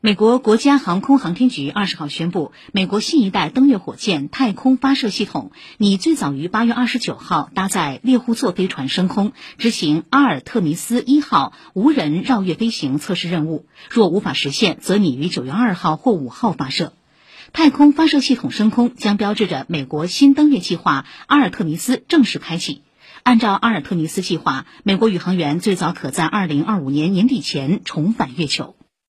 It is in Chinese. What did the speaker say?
美国国家航空航天局二十号宣布，美国新一代登月火箭太空发射系统拟最早于八月二十九号搭载猎户座飞船升空，执行阿尔特弥斯一号无人绕月飞行测试任务。若无法实现，则拟于九月二号或五号发射。太空发射系统升空将标志着美国新登月计划阿尔特弥斯正式开启。按照阿尔特弥斯计划，美国宇航员最早可在二零二五年年底前重返月球。